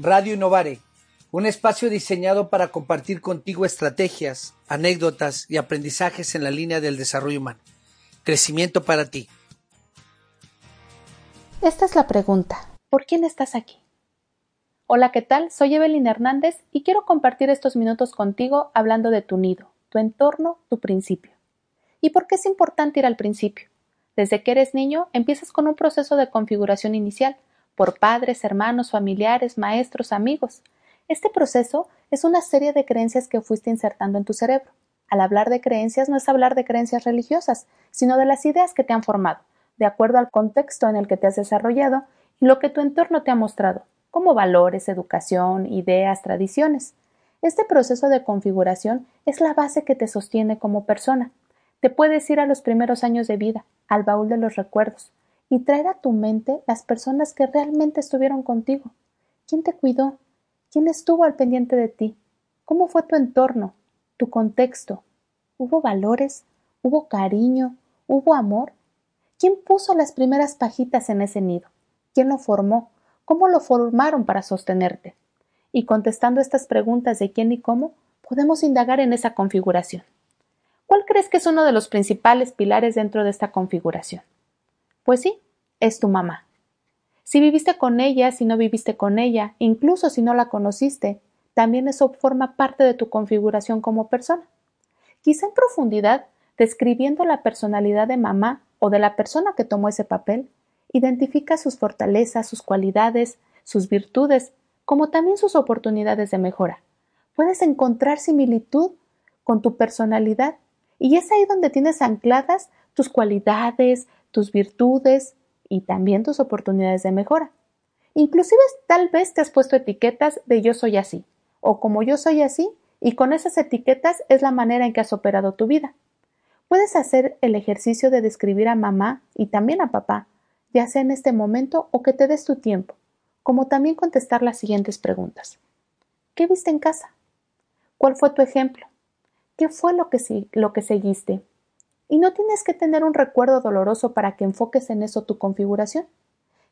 Radio Innovare, un espacio diseñado para compartir contigo estrategias, anécdotas y aprendizajes en la línea del desarrollo humano. Crecimiento para ti. Esta es la pregunta. ¿Por quién estás aquí? Hola, ¿qué tal? Soy Evelyn Hernández y quiero compartir estos minutos contigo hablando de tu nido, tu entorno, tu principio. ¿Y por qué es importante ir al principio? Desde que eres niño empiezas con un proceso de configuración inicial, por padres, hermanos, familiares, maestros, amigos. Este proceso es una serie de creencias que fuiste insertando en tu cerebro. Al hablar de creencias no es hablar de creencias religiosas, sino de las ideas que te han formado, de acuerdo al contexto en el que te has desarrollado y lo que tu entorno te ha mostrado, como valores, educación, ideas, tradiciones. Este proceso de configuración es la base que te sostiene como persona. Te puedes ir a los primeros años de vida, al baúl de los recuerdos, y traer a tu mente las personas que realmente estuvieron contigo. ¿Quién te cuidó? ¿Quién estuvo al pendiente de ti? ¿Cómo fue tu entorno? ¿Tu contexto? ¿Hubo valores? ¿Hubo cariño? ¿Hubo amor? ¿Quién puso las primeras pajitas en ese nido? ¿Quién lo formó? ¿Cómo lo formaron para sostenerte? Y contestando estas preguntas de quién y cómo, podemos indagar en esa configuración. ¿Cuál crees que es uno de los principales pilares dentro de esta configuración? Pues sí, es tu mamá. Si viviste con ella, si no viviste con ella, incluso si no la conociste, también eso forma parte de tu configuración como persona. Quizá en profundidad, describiendo la personalidad de mamá o de la persona que tomó ese papel, identifica sus fortalezas, sus cualidades, sus virtudes, como también sus oportunidades de mejora. Puedes encontrar similitud con tu personalidad y es ahí donde tienes ancladas tus cualidades, tus virtudes y también tus oportunidades de mejora. Inclusive tal vez te has puesto etiquetas de yo soy así o como yo soy así y con esas etiquetas es la manera en que has operado tu vida. Puedes hacer el ejercicio de describir a mamá y también a papá, ya sea en este momento o que te des tu tiempo, como también contestar las siguientes preguntas. ¿Qué viste en casa? ¿Cuál fue tu ejemplo? ¿Qué fue lo que, lo que seguiste? Y no tienes que tener un recuerdo doloroso para que enfoques en eso tu configuración.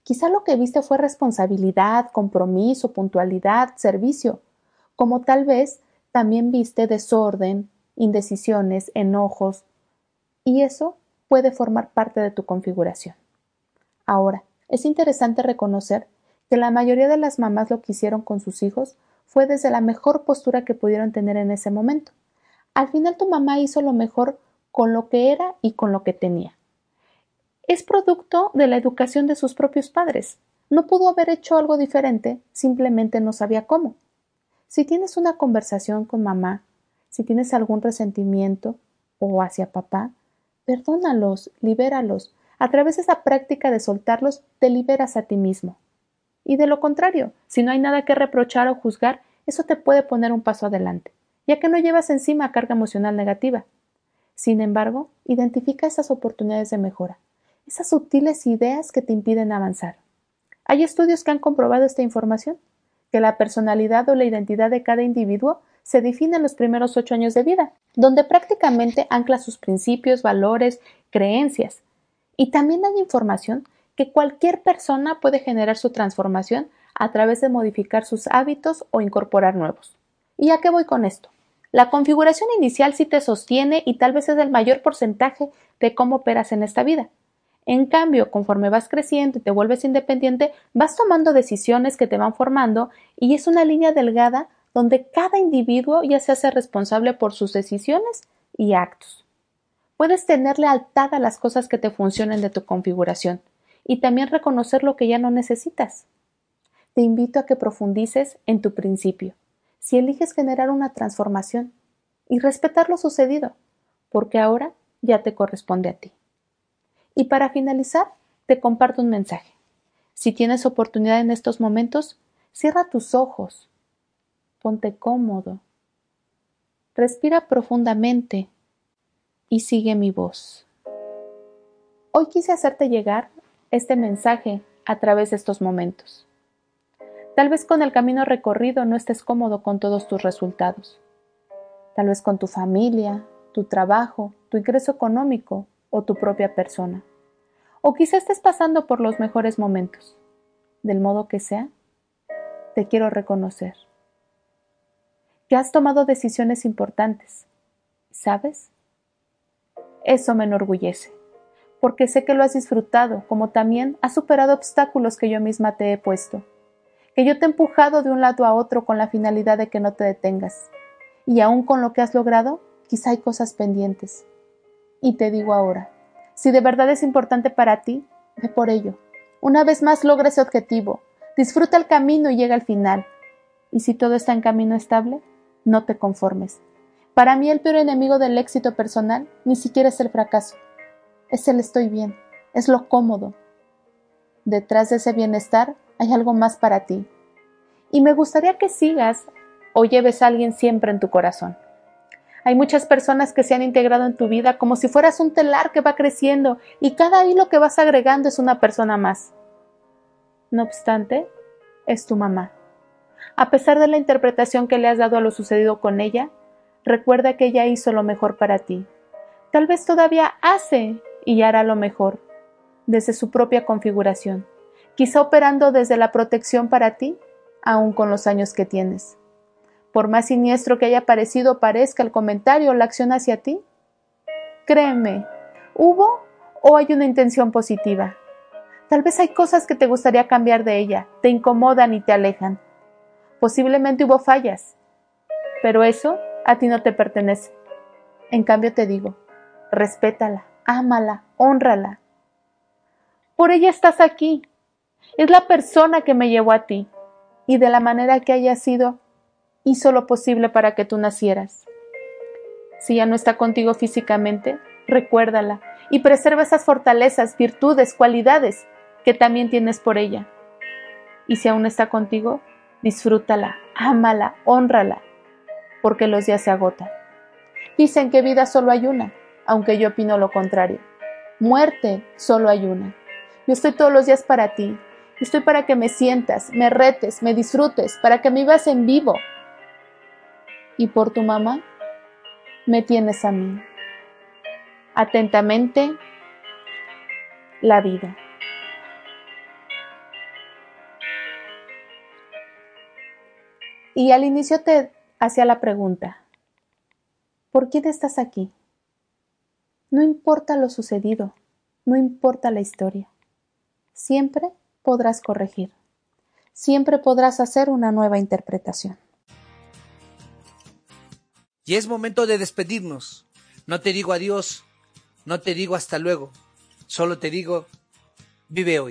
Quizá lo que viste fue responsabilidad, compromiso, puntualidad, servicio, como tal vez también viste desorden, indecisiones, enojos, y eso puede formar parte de tu configuración. Ahora, es interesante reconocer que la mayoría de las mamás lo que hicieron con sus hijos fue desde la mejor postura que pudieron tener en ese momento. Al final tu mamá hizo lo mejor con lo que era y con lo que tenía. Es producto de la educación de sus propios padres. No pudo haber hecho algo diferente, simplemente no sabía cómo. Si tienes una conversación con mamá, si tienes algún resentimiento o hacia papá, Perdónalos, libéralos. A través de esa práctica de soltarlos, te liberas a ti mismo. Y de lo contrario, si no hay nada que reprochar o juzgar, eso te puede poner un paso adelante, ya que no llevas encima carga emocional negativa. Sin embargo, identifica esas oportunidades de mejora, esas sutiles ideas que te impiden avanzar. Hay estudios que han comprobado esta información, que la personalidad o la identidad de cada individuo se define en los primeros ocho años de vida, donde prácticamente ancla sus principios, valores, creencias. Y también hay información que cualquier persona puede generar su transformación a través de modificar sus hábitos o incorporar nuevos. ¿Y a qué voy con esto? La configuración inicial sí te sostiene y tal vez es el mayor porcentaje de cómo operas en esta vida. En cambio, conforme vas creciendo y te vuelves independiente, vas tomando decisiones que te van formando y es una línea delgada donde cada individuo ya se hace responsable por sus decisiones y actos. Puedes tener lealtad a las cosas que te funcionen de tu configuración y también reconocer lo que ya no necesitas. Te invito a que profundices en tu principio, si eliges generar una transformación y respetar lo sucedido, porque ahora ya te corresponde a ti. Y para finalizar, te comparto un mensaje. Si tienes oportunidad en estos momentos, cierra tus ojos ponte cómodo. Respira profundamente y sigue mi voz. Hoy quise hacerte llegar este mensaje a través de estos momentos. Tal vez con el camino recorrido no estés cómodo con todos tus resultados. Tal vez con tu familia, tu trabajo, tu ingreso económico o tu propia persona. O quizá estés pasando por los mejores momentos. Del modo que sea, te quiero reconocer. Que has tomado decisiones importantes. ¿Sabes? Eso me enorgullece, porque sé que lo has disfrutado, como también has superado obstáculos que yo misma te he puesto, que yo te he empujado de un lado a otro con la finalidad de que no te detengas. Y aún con lo que has logrado, quizá hay cosas pendientes. Y te digo ahora, si de verdad es importante para ti, ve por ello. Una vez más logra ese objetivo, disfruta el camino y llega al final. Y si todo está en camino estable, no te conformes. Para mí el peor enemigo del éxito personal ni siquiera es el fracaso, es el estoy bien, es lo cómodo. Detrás de ese bienestar hay algo más para ti. Y me gustaría que sigas o lleves a alguien siempre en tu corazón. Hay muchas personas que se han integrado en tu vida como si fueras un telar que va creciendo y cada hilo que vas agregando es una persona más. No obstante, es tu mamá. A pesar de la interpretación que le has dado a lo sucedido con ella, Recuerda que ella hizo lo mejor para ti. Tal vez todavía hace y hará lo mejor, desde su propia configuración, quizá operando desde la protección para ti, aun con los años que tienes. Por más siniestro que haya parecido o parezca el comentario o la acción hacia ti, créeme, hubo o hay una intención positiva. Tal vez hay cosas que te gustaría cambiar de ella, te incomodan y te alejan. Posiblemente hubo fallas, pero eso a ti no te pertenece. En cambio te digo, respétala, ámala, honrala. Por ella estás aquí. Es la persona que me llevó a ti y de la manera que haya sido, hizo lo posible para que tú nacieras. Si ya no está contigo físicamente, recuérdala y preserva esas fortalezas, virtudes, cualidades que también tienes por ella. Y si aún está contigo, disfrútala, ámala, honrala porque los días se agotan. Dicen que vida solo hay una, aunque yo opino lo contrario. Muerte solo hay una. Yo estoy todos los días para ti. Estoy para que me sientas, me retes, me disfrutes, para que me vivas en vivo. Y por tu mamá, me tienes a mí. Atentamente, la vida. Y al inicio te hacia la pregunta, ¿por quién estás aquí? No importa lo sucedido, no importa la historia. Siempre podrás corregir. Siempre podrás hacer una nueva interpretación. Y es momento de despedirnos. No te digo adiós, no te digo hasta luego, solo te digo, vive hoy.